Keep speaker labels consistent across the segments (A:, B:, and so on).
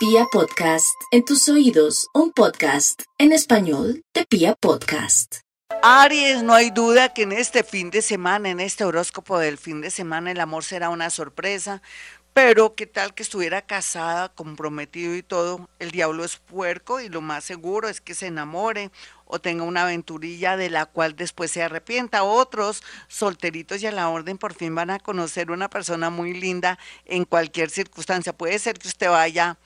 A: Pia Podcast, en tus oídos, un podcast en español de Pia Podcast.
B: Aries, no hay duda que en este fin de semana, en este horóscopo del fin de semana, el amor será una sorpresa. Pero qué tal que estuviera casada, comprometido y todo, el diablo es puerco y lo más seguro es que se enamore o tenga una aventurilla de la cual después se arrepienta. Otros solteritos y a la orden por fin van a conocer una persona muy linda en cualquier circunstancia. Puede ser que usted vaya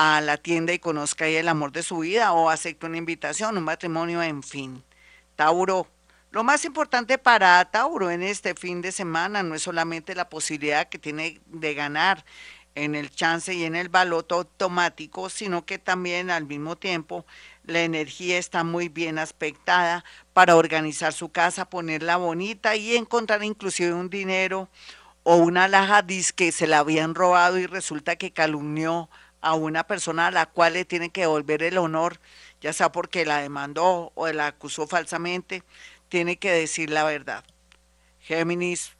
B: a la tienda y conozca ahí el amor de su vida o acepte una invitación, un matrimonio, en fin. Tauro, lo más importante para Tauro en este fin de semana no es solamente la posibilidad que tiene de ganar en el chance y en el baloto automático, sino que también al mismo tiempo la energía está muy bien aspectada para organizar su casa, ponerla bonita y encontrar inclusive un dinero o una laja que se la habían robado y resulta que calumnió a una persona a la cual le tiene que devolver el honor, ya sea porque la demandó o la acusó falsamente tiene que decir la verdad. Géminis,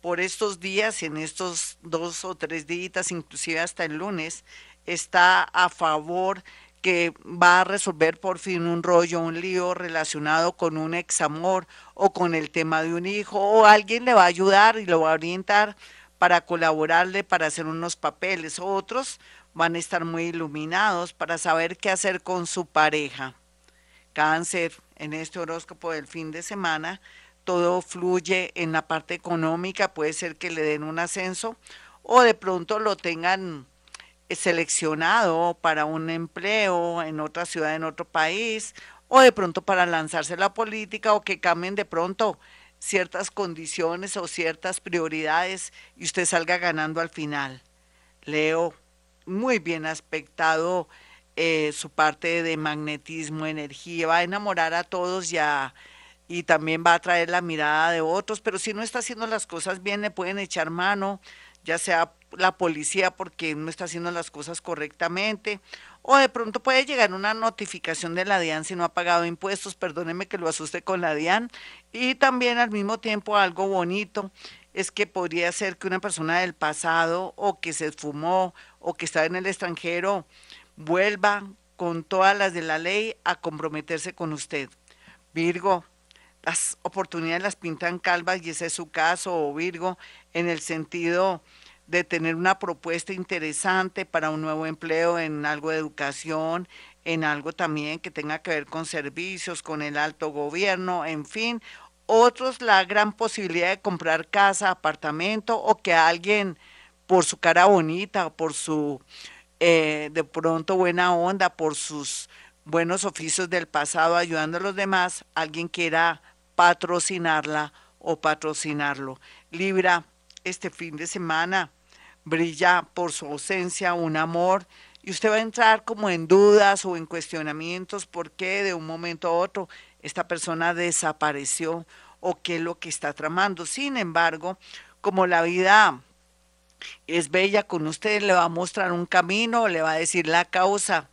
B: por estos días, en estos dos o tres días, inclusive hasta el lunes, está a favor que va a resolver por fin un rollo, un lío relacionado con un examor o con el tema de un hijo, o alguien le va a ayudar y lo va a orientar para colaborarle, para hacer unos papeles. Otros van a estar muy iluminados para saber qué hacer con su pareja. Cáncer, en este horóscopo del fin de semana, todo fluye en la parte económica, puede ser que le den un ascenso o de pronto lo tengan seleccionado para un empleo en otra ciudad, en otro país, o de pronto para lanzarse la política o que cambien de pronto ciertas condiciones o ciertas prioridades y usted salga ganando al final. Leo, muy bien aspectado eh, su parte de magnetismo, energía, va a enamorar a todos ya y también va a traer la mirada de otros, pero si no está haciendo las cosas bien, le pueden echar mano, ya sea la policía porque no está haciendo las cosas correctamente, o de pronto puede llegar una notificación de la DIAN si no ha pagado impuestos, perdóneme que lo asuste con la DIAN, y también al mismo tiempo algo bonito es que podría ser que una persona del pasado o que se esfumó o que está en el extranjero vuelva con todas las de la ley a comprometerse con usted. Virgo, las oportunidades las pintan calvas y ese es su caso, o Virgo, en el sentido de tener una propuesta interesante para un nuevo empleo en algo de educación, en algo también que tenga que ver con servicios, con el alto gobierno, en fin. Otros la gran posibilidad de comprar casa, apartamento o que alguien por su cara bonita, por su eh, de pronto buena onda, por sus buenos oficios del pasado ayudando a los demás, alguien quiera patrocinarla o patrocinarlo. Libra, este fin de semana brilla por su ausencia un amor y usted va a entrar como en dudas o en cuestionamientos por qué de un momento a otro esta persona desapareció o qué es lo que está tramando. Sin embargo, como la vida es bella con usted, le va a mostrar un camino, le va a decir la causa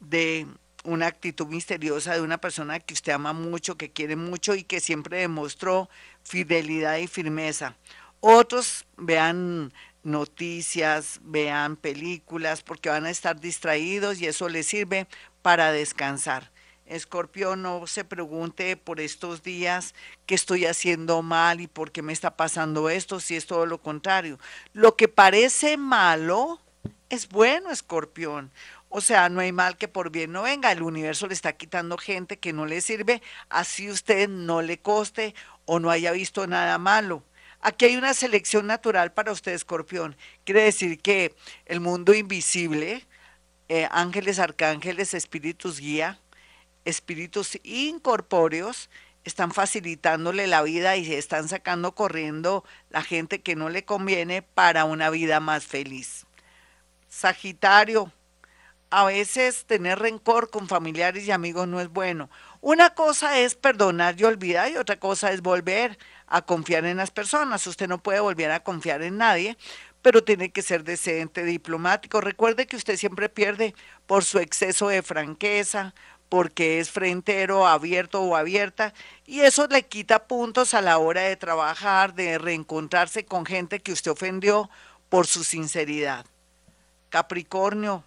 B: de una actitud misteriosa de una persona que usted ama mucho, que quiere mucho y que siempre demostró fidelidad y firmeza. Otros vean noticias, vean películas, porque van a estar distraídos y eso les sirve para descansar. Escorpión, no se pregunte por estos días qué estoy haciendo mal y por qué me está pasando esto, si es todo lo contrario. Lo que parece malo es bueno, Escorpión. O sea, no hay mal que por bien no venga. El universo le está quitando gente que no le sirve, así usted no le coste o no haya visto nada malo. Aquí hay una selección natural para usted, escorpión. Quiere decir que el mundo invisible, eh, ángeles, arcángeles, espíritus guía, espíritus incorpóreos están facilitándole la vida y se están sacando corriendo la gente que no le conviene para una vida más feliz. Sagitario, a veces tener rencor con familiares y amigos no es bueno. Una cosa es perdonar y olvidar y otra cosa es volver a confiar en las personas. Usted no puede volver a confiar en nadie, pero tiene que ser decente, diplomático. Recuerde que usted siempre pierde por su exceso de franqueza, porque es frentero, abierto o abierta, y eso le quita puntos a la hora de trabajar, de reencontrarse con gente que usted ofendió por su sinceridad. Capricornio,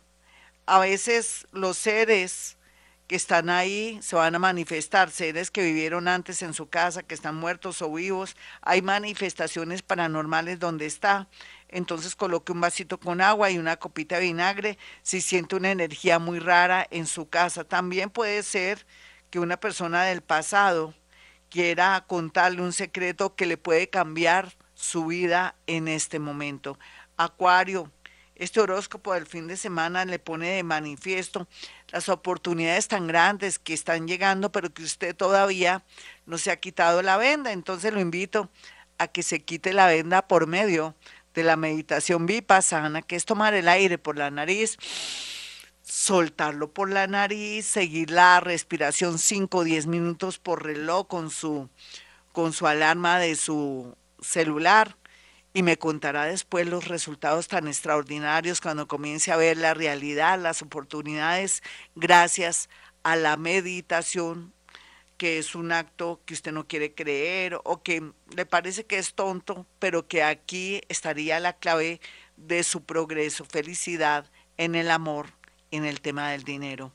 B: a veces los seres que están ahí se van a manifestar, seres que vivieron antes en su casa, que están muertos o vivos. Hay manifestaciones paranormales donde está. Entonces coloque un vasito con agua y una copita de vinagre si siente una energía muy rara en su casa. También puede ser que una persona del pasado quiera contarle un secreto que le puede cambiar su vida en este momento. Acuario, este horóscopo del fin de semana le pone de manifiesto las oportunidades tan grandes que están llegando, pero que usted todavía no se ha quitado la venda. Entonces lo invito a que se quite la venda por medio de la meditación vipassana, que es tomar el aire por la nariz, soltarlo por la nariz, seguir la respiración 5 o 10 minutos por reloj con su, con su alarma de su celular y me contará después los resultados tan extraordinarios cuando comience a ver la realidad, las oportunidades, gracias a la meditación, que es un acto que usted no quiere creer o que le parece que es tonto, pero que aquí estaría la clave de su progreso, felicidad en el amor, en el tema del dinero.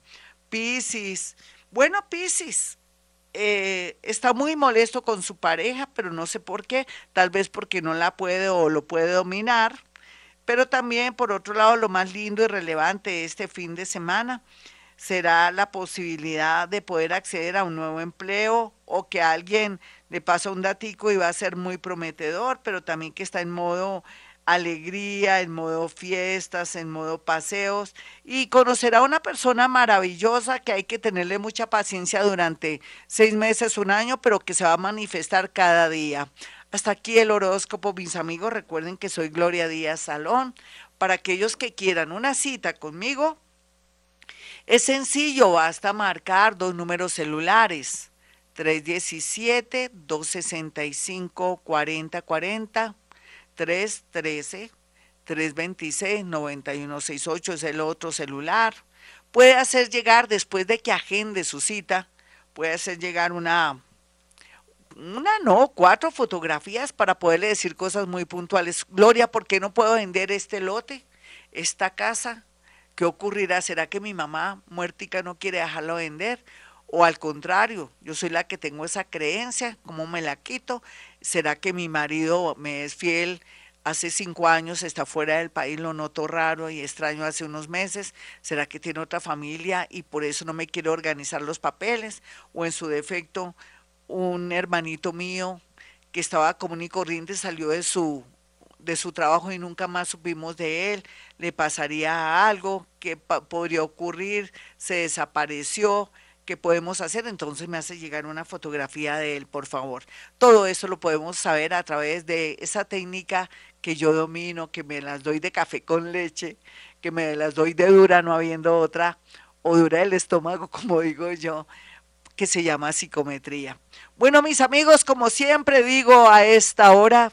B: Piscis, bueno, Piscis, eh, está muy molesto con su pareja, pero no sé por qué, tal vez porque no la puede o lo puede dominar, pero también por otro lado lo más lindo y relevante este fin de semana será la posibilidad de poder acceder a un nuevo empleo o que alguien le pasa un datico y va a ser muy prometedor, pero también que está en modo alegría, en modo fiestas, en modo paseos y conocerá a una persona maravillosa que hay que tenerle mucha paciencia durante seis meses, un año, pero que se va a manifestar cada día. Hasta aquí el horóscopo, mis amigos. Recuerden que soy Gloria Díaz Salón. Para aquellos que quieran una cita conmigo, es sencillo, basta marcar dos números celulares, 317-265-4040 313-326-9168 es el otro celular. Puede hacer llegar, después de que agende su cita, puede hacer llegar una, una no, cuatro fotografías para poderle decir cosas muy puntuales. Gloria, ¿por qué no puedo vender este lote, esta casa? ¿Qué ocurrirá? ¿Será que mi mamá muertica no quiere dejarlo vender? O al contrario, yo soy la que tengo esa creencia, ¿cómo me la quito? ¿Será que mi marido me es fiel? Hace cinco años está fuera del país, lo noto raro y extraño hace unos meses. ¿Será que tiene otra familia y por eso no me quiere organizar los papeles? O en su defecto, un hermanito mío que estaba común y corriente salió de su de su trabajo y nunca más supimos de él, le pasaría algo, que podría ocurrir, se desapareció, ¿qué podemos hacer? Entonces me hace llegar una fotografía de él, por favor. Todo eso lo podemos saber a través de esa técnica que yo domino, que me las doy de café con leche, que me las doy de dura no habiendo otra, o dura el estómago, como digo yo, que se llama psicometría. Bueno, mis amigos, como siempre digo a esta hora,